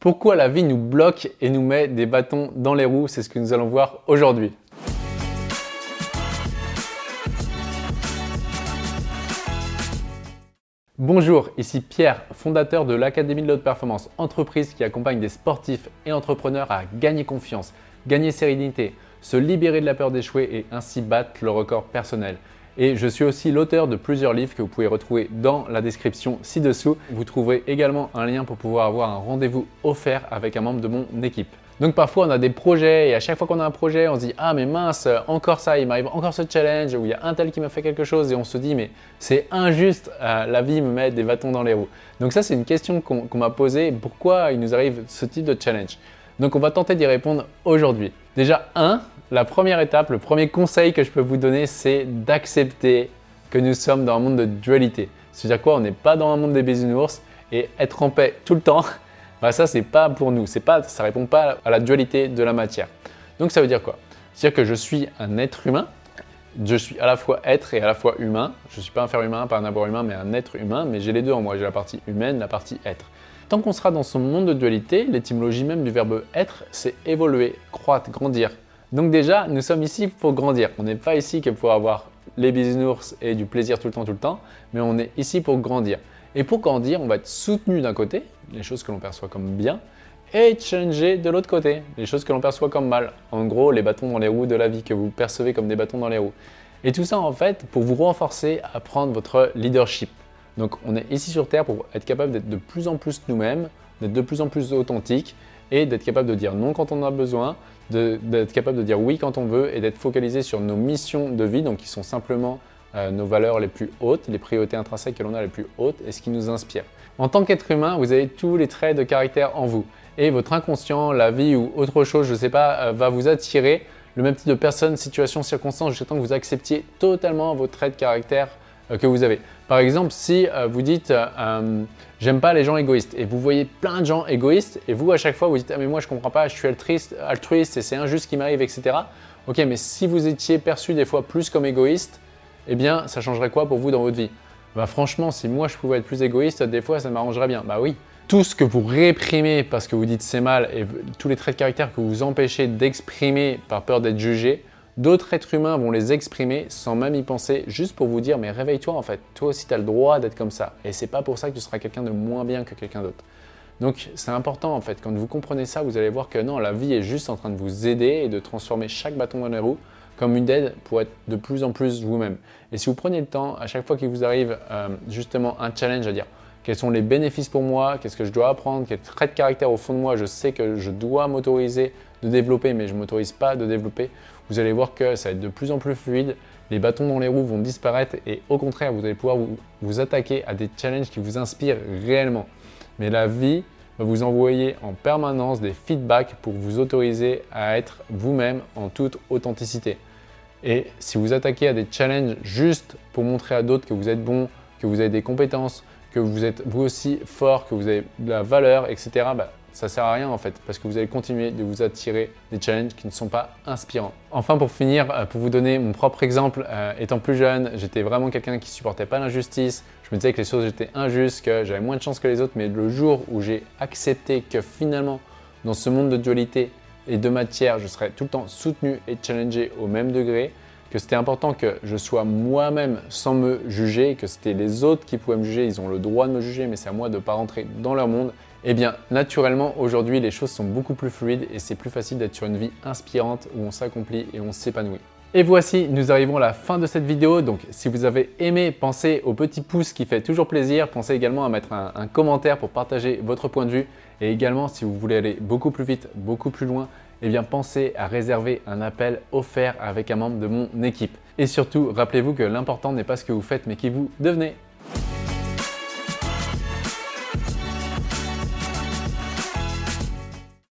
Pourquoi la vie nous bloque et nous met des bâtons dans les roues C'est ce que nous allons voir aujourd'hui. Bonjour, ici Pierre, fondateur de l'Académie de l'Haute Performance, entreprise qui accompagne des sportifs et entrepreneurs à gagner confiance, gagner sérénité, se libérer de la peur d'échouer et ainsi battre le record personnel. Et je suis aussi l'auteur de plusieurs livres que vous pouvez retrouver dans la description ci-dessous. Vous trouverez également un lien pour pouvoir avoir un rendez-vous offert avec un membre de mon équipe. Donc parfois on a des projets et à chaque fois qu'on a un projet on se dit ah mais mince encore ça il m'arrive encore ce challenge où il y a un tel qui m'a fait quelque chose et on se dit mais c'est injuste euh, la vie me met des bâtons dans les roues. Donc ça c'est une question qu'on m'a posée pourquoi il nous arrive ce type de challenge? Donc on va tenter d'y répondre aujourd'hui. Déjà un la première étape, le premier conseil que je peux vous donner, c'est d'accepter que nous sommes dans un monde de dualité. C'est-à-dire quoi? On n'est pas dans un monde des bisounours et être en paix tout le temps, bah ça c'est pas pour nous. C'est pas, ça répond pas à la dualité de la matière. Donc ça veut dire quoi? C'est-à-dire que je suis un être humain. Je suis à la fois être et à la fois humain. Je ne suis pas un faire humain, pas un avoir humain, mais un être humain. Mais j'ai les deux en moi. J'ai la partie humaine, la partie être. Tant qu'on sera dans ce monde de dualité, l'étymologie même du verbe être, c'est évoluer, croître, grandir, donc déjà, nous sommes ici pour grandir. On n'est pas ici que pour avoir les bisounours et du plaisir tout le temps, tout le temps, mais on est ici pour grandir. Et pour grandir, on va être soutenu d'un côté, les choses que l'on perçoit comme bien, et changer de l'autre côté, les choses que l'on perçoit comme mal. En gros, les bâtons dans les roues de la vie que vous percevez comme des bâtons dans les roues. Et tout ça, en fait, pour vous renforcer à prendre votre leadership. Donc, on est ici sur Terre pour être capable d'être de plus en plus nous-mêmes, d'être de plus en plus authentique et d'être capable de dire non quand on en a besoin, d'être capable de dire oui quand on veut et d'être focalisé sur nos missions de vie, donc qui sont simplement euh, nos valeurs les plus hautes, les priorités intrinsèques que l'on a les plus hautes et ce qui nous inspire. En tant qu'être humain, vous avez tous les traits de caractère en vous et votre inconscient, la vie ou autre chose, je ne sais pas, euh, va vous attirer le même type de personne, situation, circonstance, jusqu'à temps que vous acceptiez totalement vos traits de caractère que vous avez. Par exemple, si euh, vous dites euh, j'aime pas les gens égoïstes et vous voyez plein de gens égoïstes et vous à chaque fois vous dites ah mais moi je comprends pas, je suis altruiste, altruiste et c'est injuste ce qui m'arrive, etc. Ok, mais si vous étiez perçu des fois plus comme égoïste, eh bien ça changerait quoi pour vous dans votre vie? Bah franchement, si moi je pouvais être plus égoïste, des fois ça m'arrangerait bien. Bah oui. Tout ce que vous réprimez parce que vous dites c'est mal et tous les traits de caractère que vous empêchez d'exprimer par peur d'être jugé, D'autres êtres humains vont les exprimer sans même y penser, juste pour vous dire mais réveille-toi en fait, toi aussi tu as le droit d'être comme ça. Et c'est pas pour ça que tu seras quelqu'un de moins bien que quelqu'un d'autre. Donc c'est important en fait, quand vous comprenez ça, vous allez voir que non, la vie est juste en train de vous aider et de transformer chaque bâton dans les roues comme une aide pour être de plus en plus vous-même. Et si vous prenez le temps, à chaque fois qu'il vous arrive euh, justement un challenge à dire quels sont les bénéfices pour moi, qu'est-ce que je dois apprendre, quels traits de caractère au fond de moi je sais que je dois m'autoriser de développer, mais je ne m'autorise pas de développer, vous allez voir que ça va être de plus en plus fluide, les bâtons dans les roues vont disparaître et au contraire, vous allez pouvoir vous, attaquer à des challenges qui vous inspirent réellement. Mais la vie va vous envoyer en permanence des feedbacks pour vous autoriser à être vous-même en toute authenticité. Et si vous attaquez à des challenges juste pour montrer à d'autres que vous êtes bon, que vous avez des compétences, que vous êtes vous aussi fort, que vous avez de la valeur, etc., ça sert à rien en fait, parce que vous allez continuer de vous attirer des challenges qui ne sont pas inspirants. Enfin, pour finir, euh, pour vous donner mon propre exemple, euh, étant plus jeune, j'étais vraiment quelqu'un qui supportait pas l'injustice. Je me disais que les choses étaient injustes, que j'avais moins de chance que les autres, mais le jour où j'ai accepté que finalement, dans ce monde de dualité et de matière, je serais tout le temps soutenu et challengé au même degré, que c'était important que je sois moi-même sans me juger, que c'était les autres qui pouvaient me juger, ils ont le droit de me juger, mais c'est à moi de ne pas rentrer dans leur monde. Eh bien, naturellement, aujourd'hui, les choses sont beaucoup plus fluides et c'est plus facile d'être sur une vie inspirante où on s'accomplit et on s'épanouit. Et voici, nous arrivons à la fin de cette vidéo. Donc, si vous avez aimé, pensez au petit pouce qui fait toujours plaisir. Pensez également à mettre un, un commentaire pour partager votre point de vue. Et également, si vous voulez aller beaucoup plus vite, beaucoup plus loin, eh bien pensez à réserver un appel offert avec un membre de mon équipe. Et surtout, rappelez-vous que l'important n'est pas ce que vous faites, mais qui vous devenez.